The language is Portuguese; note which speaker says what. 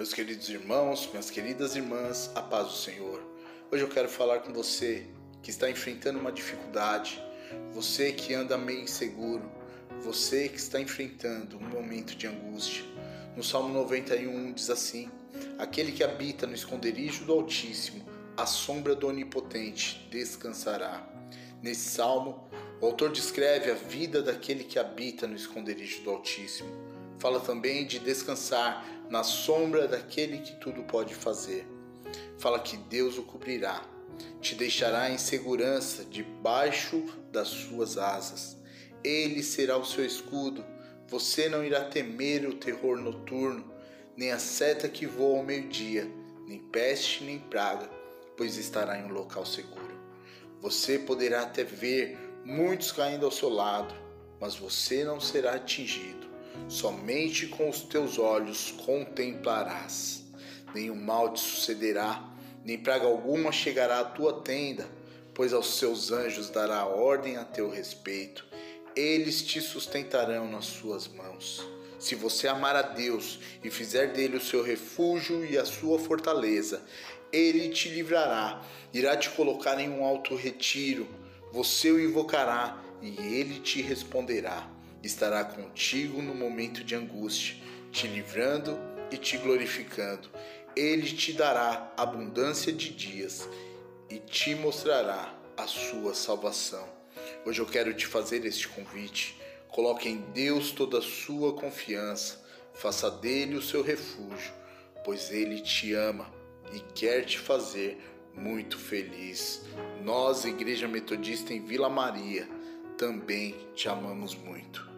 Speaker 1: Meus queridos irmãos, minhas queridas irmãs, a paz do Senhor. Hoje eu quero falar com você que está enfrentando uma dificuldade, você que anda meio inseguro, você que está enfrentando um momento de angústia. No Salmo 91 diz assim: Aquele que habita no esconderijo do Altíssimo, à sombra do Onipotente, descansará. Nesse salmo, o autor descreve a vida daquele que habita no esconderijo do Altíssimo. Fala também de descansar na sombra daquele que tudo pode fazer. Fala que Deus o cobrirá, te deixará em segurança debaixo das suas asas. Ele será o seu escudo. Você não irá temer o terror noturno, nem a seta que voa ao meio-dia, nem peste nem praga, pois estará em um local seguro. Você poderá até ver muitos caindo ao seu lado, mas você não será atingido. Somente com os teus olhos contemplarás. Nenhum mal te sucederá, nem praga alguma chegará à tua tenda, pois aos seus anjos dará ordem a teu respeito. Eles te sustentarão nas suas mãos. Se você amar a Deus e fizer dele o seu refúgio e a sua fortaleza, ele te livrará, irá te colocar em um alto retiro você o invocará e ele te responderá. Estará contigo no momento de angústia, te livrando e te glorificando. Ele te dará abundância de dias e te mostrará a sua salvação. Hoje eu quero te fazer este convite. Coloque em Deus toda a sua confiança, faça dele o seu refúgio, pois ele te ama e quer te fazer muito feliz. Nós, Igreja Metodista em Vila Maria, também te amamos muito.